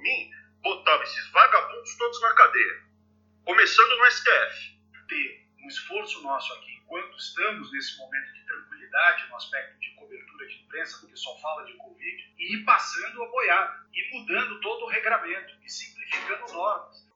mim, botava esses vagabundos todos na cadeia. Começando no STF. Ter um esforço nosso aqui, enquanto estamos nesse momento de tranquilidade no aspecto de cobertura de imprensa, porque só fala de Covid, e ir passando a boiada, e mudando todo o regramento, e simplificando normas.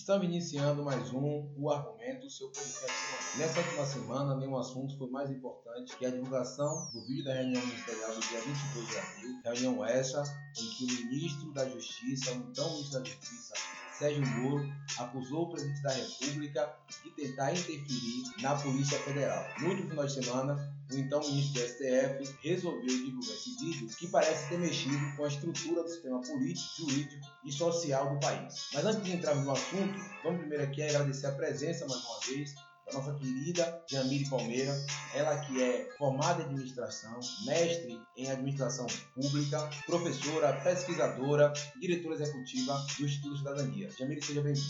Estamos iniciando mais um O Argumento, seu podcast. Nessa última semana, nenhum assunto foi mais importante que a divulgação do vídeo da reunião ministerial do dia 22 de abril, reunião essa em que o ministro da Justiça, o então ministro da Justiça, Sérgio Moro acusou o presidente da República de tentar interferir na Polícia Federal. No último final de semana, o então ministro do STF resolveu divulgar esse vídeo que parece ter mexido com a estrutura do sistema político, jurídico e social do país. Mas antes de entrarmos no assunto, vamos primeiro aqui agradecer a presença mais uma vez da nossa querida Jamile Palmeira, ela que é formada em administração, mestre em administração pública, professora, pesquisadora, diretora executiva do Instituto Cidadania. Jamile, seja bem-vinda.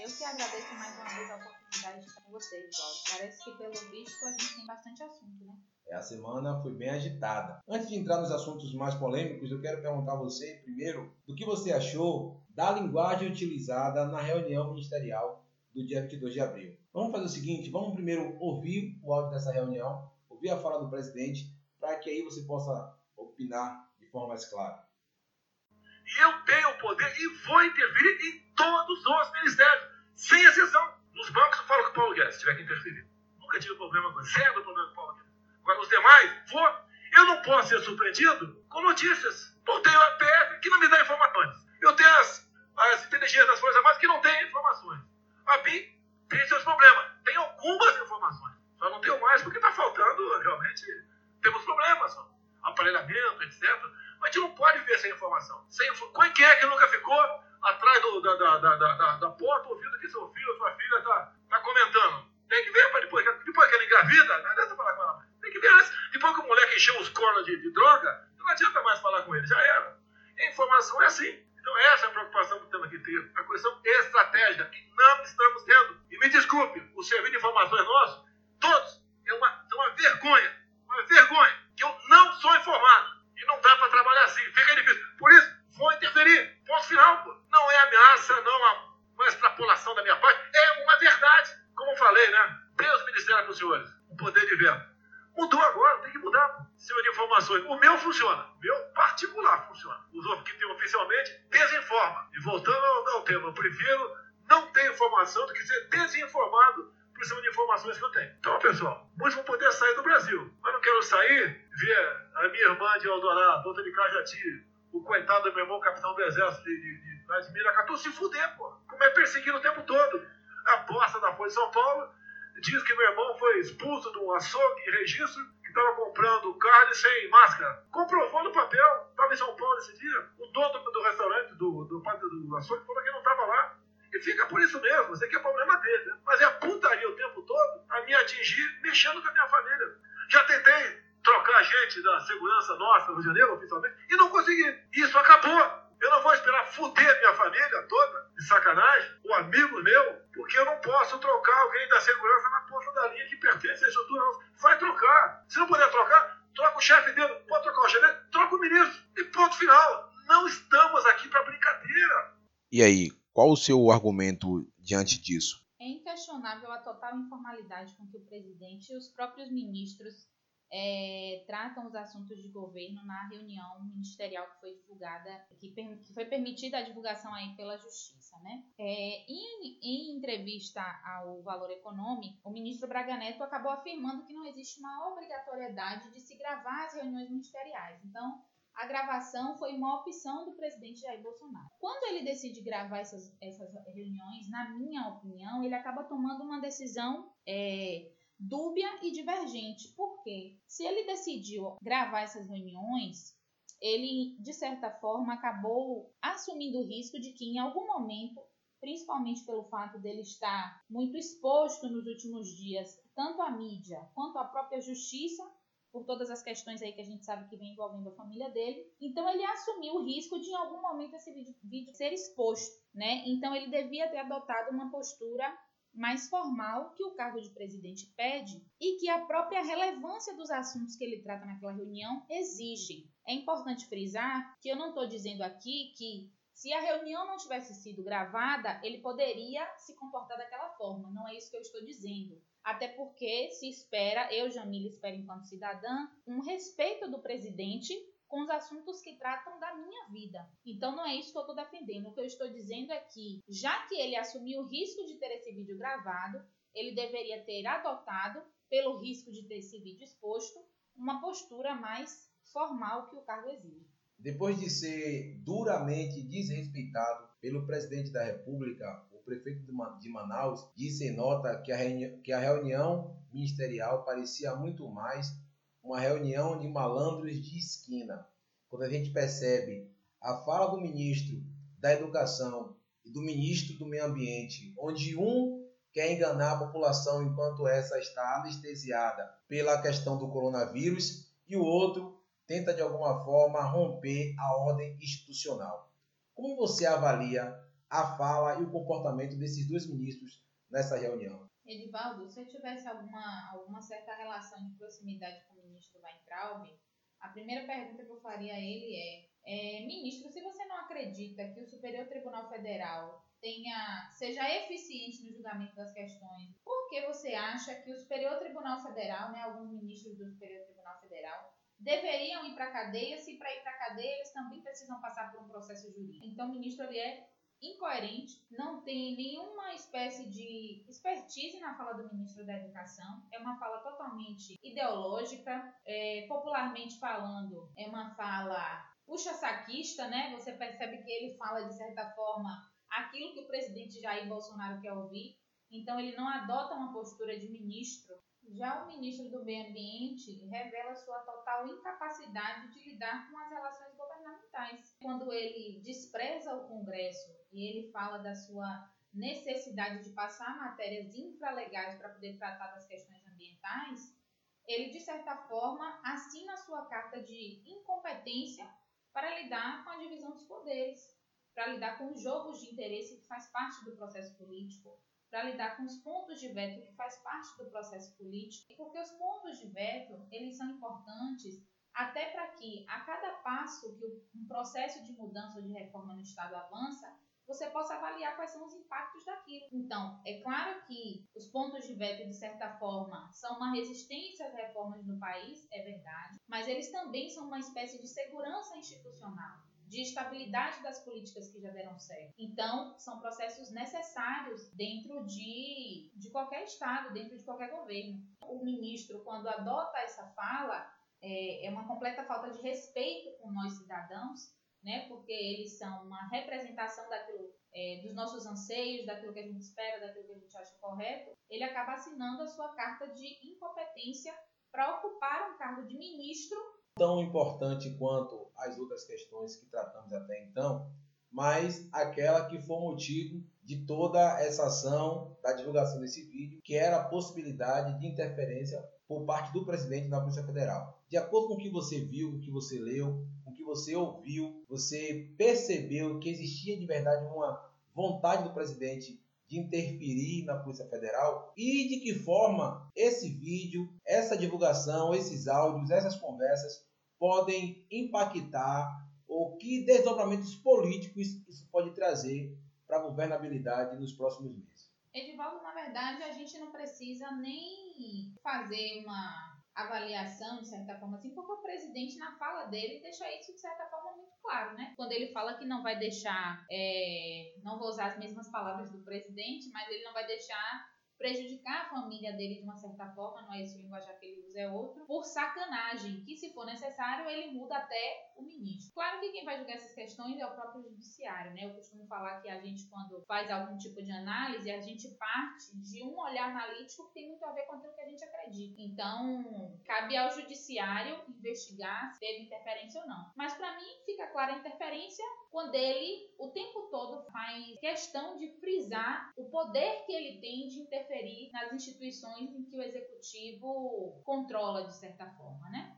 Eu que agradeço mais uma vez a oportunidade de estar com vocês, Paulo. Parece que pelo visto a gente tem bastante assunto, né? É, a semana foi bem agitada. Antes de entrar nos assuntos mais polêmicos, eu quero perguntar a você primeiro do que você achou da linguagem utilizada na reunião ministerial do dia 22 de abril. Vamos fazer o seguinte, vamos primeiro ouvir o áudio dessa reunião, ouvir a fala do presidente, para que aí você possa opinar de forma mais clara. Eu tenho o poder e vou interferir em todos os ministérios, sem exceção. Nos bancos eu falo com o Paulo Guedes, se tiver que interferir. Nunca tive problema com zero problema com o Paulo Guedes. Agora, os demais, vou. Eu não posso ser surpreendido com notícias. Eu tenho a PF que não me dá informações. Eu tenho as, as inteligências das Forças Armadas que não têm informações. A BIM tem seus problemas. Tem algumas informações. Só não tenho mais porque está faltando, realmente, temos problemas. Aparelhamento, etc. Mas a gente não pode ver essa informação. Sem, quem é que nunca ficou atrás do, da, da, da, da, porta ouvindo que seu filho ou sua filha está tá comentando? Tem que ver para depois, depois que ela engravida, não adianta falar com ela. Tem que ver antes. Depois que o moleque encheu os cornos de, de droga, não adianta mais falar com ele, já era. A informação é assim. Então, essa é a preocupação que temos que ter. A questão estratégica que não estamos tendo. Me desculpe, o serviço de informações nosso, todos, é uma, é uma vergonha. Uma vergonha. Que eu não sou informado. E não dá para trabalhar assim. Fica difícil. Por isso, vou interferir. Ponto final. Pô. Não é ameaça, não é uma extrapolação da minha parte. É uma verdade. Como falei, né? Deus ministério para os senhores. O poder de verbo. Mudou agora, tem que mudar. Senhor de informações. O meu funciona. O meu particular funciona. Os que tem oficialmente desinforma. E voltando ao, ao tema, eu prefiro informação do que ser desinformado por cima de informações que eu tenho. Então, pessoal, muitos vão poder sair do Brasil. Mas não quero sair, ver a minha irmã de Eldorado, outra de Cajati, o coitado do meu irmão, capitão do exército de, de, de Vladimir Acatou, se fuder, pô. Como é perseguido o tempo todo. A bosta da Folha de São Paulo diz que meu irmão foi expulso de um açougue em registro, que estava comprando carne sem máscara. Comprovou no papel, estava em São Paulo esse dia. O dono do restaurante, do, do, do, do açougue, falou que não estava lá. E fica por isso mesmo, isso aqui é problema dele. Né? Mas é a putaria o tempo todo a me atingir mexendo com a minha família. Já tentei trocar gente da segurança nossa no Rio de Janeiro, oficialmente, e não consegui. Isso acabou. Eu não vou esperar fuder minha família toda, de sacanagem, ou amigo meu, porque eu não posso trocar alguém da segurança na ponta da linha que pertence à estrutura. Vai trocar. Se não puder trocar, troca o chefe dele. Pode trocar o chefe dele, troca o ministro. E ponto final. Não estamos aqui para brincadeira. E aí, qual o seu argumento diante disso? É inquestionável a total informalidade com que o presidente e os próprios ministros é, tratam os assuntos de governo na reunião ministerial que foi divulgada, que, que foi permitida a divulgação aí pela Justiça, né? É, em, em, entrevista ao Valor Econômico, o ministro Braga Neto acabou afirmando que não existe uma obrigatoriedade de se gravar as reuniões ministeriais. Então, a gravação foi uma opção do presidente Jair Bolsonaro. Quando ele decide gravar essas, essas reuniões, na minha opinião, ele acaba tomando uma decisão é, dúbia e divergente. Por quê? Se ele decidiu gravar essas reuniões, ele, de certa forma, acabou assumindo o risco de que, em algum momento, principalmente pelo fato dele estar muito exposto nos últimos dias, tanto à mídia quanto à própria justiça, por todas as questões aí que a gente sabe que vem envolvendo a família dele. Então ele assumiu o risco de em algum momento esse vídeo, vídeo ser exposto, né? Então ele devia ter adotado uma postura mais formal que o cargo de presidente pede e que a própria relevância dos assuntos que ele trata naquela reunião exige. É importante frisar que eu não estou dizendo aqui que Se a reunião não tivesse sido gravada, ele poderia se comportar daquela forma. Não é isso que eu estou dizendo. Até porque se espera, eu, Jamila, espero enquanto cidadã, um respeito do presidente com os assuntos que tratam da minha vida. Então não é isso que eu estou defendendo. O que eu estou dizendo é que, já que ele assumiu o risco de ter esse vídeo gravado, ele deveria ter adotado, pelo risco de ter esse vídeo exposto, uma postura mais formal que o cargo exige. Depois de ser duramente desrespeitado pelo presidente da República, o prefeito de Manaus disse em nota que a, reunião, que a reunião ministerial parecia muito mais uma reunião de malandros de esquina. Quando a gente percebe a fala do ministro da Educação e do ministro do Meio Ambiente, onde um quer enganar a população enquanto essa está anestesiada pela questão do coronavírus e o outro tenta de alguma forma romper a ordem institucional. Como você avalia a fala e o comportamento desses dois ministros nessa reunião? Edivaldo, se eu tivesse alguma, alguma certa relação de proximidade com o ministro Weintraub, a primeira pergunta que eu faria a ele é, é ministro, se você não acredita que o Superior Tribunal Federal tenha, seja eficiente no julgamento das questões, por que você acha que o Superior Tribunal Federal, né, alguns ministros do Superior Tribunal Federal, deveriam ir para a cadeia, se para ir para a cadeia eles também precisam passar por um processo jurídico. Então, o ministro ele é incoerente, não tem nenhuma espécie de expertise na fala do ministro da Educação, é uma fala totalmente ideológica, é, popularmente falando, é uma fala puxa-saquista, né? Você percebe que ele fala, de certa forma, aquilo que o presidente Jair Bolsonaro quer ouvir, então ele não adota uma postura de ministro já o ministro do Meio Ambiente revela sua total incapacidade de lidar com as relações governamentais. Quando ele despreza o Congresso e ele fala da sua necessidade de passar matérias infralegais para poder tratar das questões ambientais, ele, de certa forma, assina sua carta de incompetência para lidar com a divisão dos poderes, para lidar com os jogos de interesse que faz parte do processo político, para lidar com os pontos de veto que faz parte do processo político, porque os pontos de veto eles são importantes até para que a cada passo que um processo de mudança ou de reforma no Estado avança, você possa avaliar quais são os impactos daquilo. Então, é claro que os pontos de veto, de certa forma, são uma resistência às reformas no país, é verdade, mas eles também são uma espécie de segurança institucional de estabilidade das políticas que já deram certo. Então, são processos necessários dentro de, de qualquer Estado, dentro de qualquer governo. O ministro, quando adota essa fala, é, é uma completa falta de respeito com nós cidadãos, né, porque eles são uma representação daquilo, é, dos nossos anseios, daquilo que a gente espera, daquilo que a gente acha correto, ele acaba assinando a sua carta de incompetência para ocupar um cargo de ministro tão importante quanto as outras questões que tratamos até então, mas aquela que foi o motivo de toda essa ação da divulgação desse vídeo, que era a possibilidade de interferência por parte do presidente da Polícia Federal. De acordo com o que você viu, o que você leu, o que você ouviu, você percebeu que existia de verdade uma vontade do presidente de interferir na Polícia Federal e de que forma esse vídeo, essa divulgação, esses áudios, essas conversas podem impactar ou que desdobramentos políticos isso pode trazer para a governabilidade nos próximos meses. Edivaldo, na verdade, a gente não precisa nem fazer uma avaliação, de certa forma, assim, porque o presidente, na fala dele, deixa isso, de certa forma, claro, né? Quando ele fala que não vai deixar, é, não vou usar as mesmas palavras do presidente, mas ele não vai deixar prejudicar a família dele de uma certa forma, não é esse o linguajar que ele usa, é outro, por sacanagem, que se for necessário ele muda até o ministro. Claro que quem vai julgar essas questões é o próprio judiciário, né? Eu costumo falar que a gente, quando faz algum tipo de análise, a gente parte de um olhar analítico que tem muito a ver com aquilo que a gente acredita. Então, cabe ao judiciário investigar se teve interferência ou não. Mas para mim fica clara a interferência quando ele o tempo todo faz questão de frisar o poder que ele tem de interferir nas instituições em que o executivo controla de certa forma, né?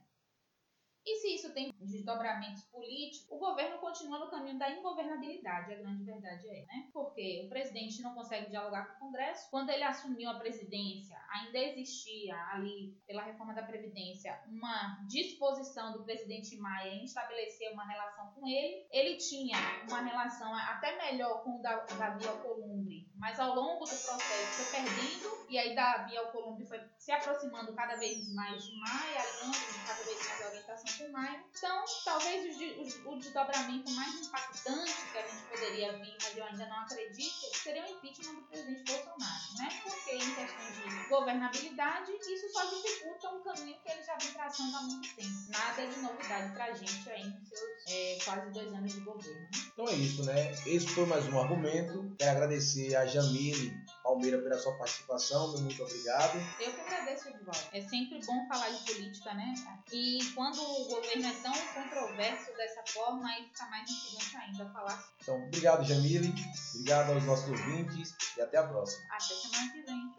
E se isso tem desdobramentos políticos, o governo continua no caminho da ingovernabilidade, a grande verdade é, né? Porque o presidente não consegue dialogar com o Congresso. Quando ele assumiu a presidência, ainda existia ali, pela reforma da Previdência, uma disposição do presidente Maia em estabelecer uma relação com ele. Ele tinha uma relação até melhor com o Davi Alcolumbre, mas ao longo do processo foi perdendo, e aí Davi Alcolumbre foi se aproximando cada vez mais de Maia, alinhando cada vez mais a orientação Então, talvez o, desdobramento mais impactante que a gente poderia vir, mas eu ainda não acredito, seria o impeachment do presidente Bolsonaro, né? Porque em questão de governabilidade, isso só dificulta um caminho que ele já vem traçando há muito tempo. Nada de novidade pra gente aí nos seus é, quase dois anos de governo. Então é isso, né? Esse foi mais um argumento. Quero agradecer a Jamile Palmeira pela sua participação, muito obrigado. Eu que agradeço, Edvaldo. É sempre bom falar de política, né? E quando o governo é tão controverso dessa forma, aí fica mais instigante ainda falar. Então, obrigado, Jamile. Obrigado aos nossos ouvintes e até a próxima. Até semana que vem.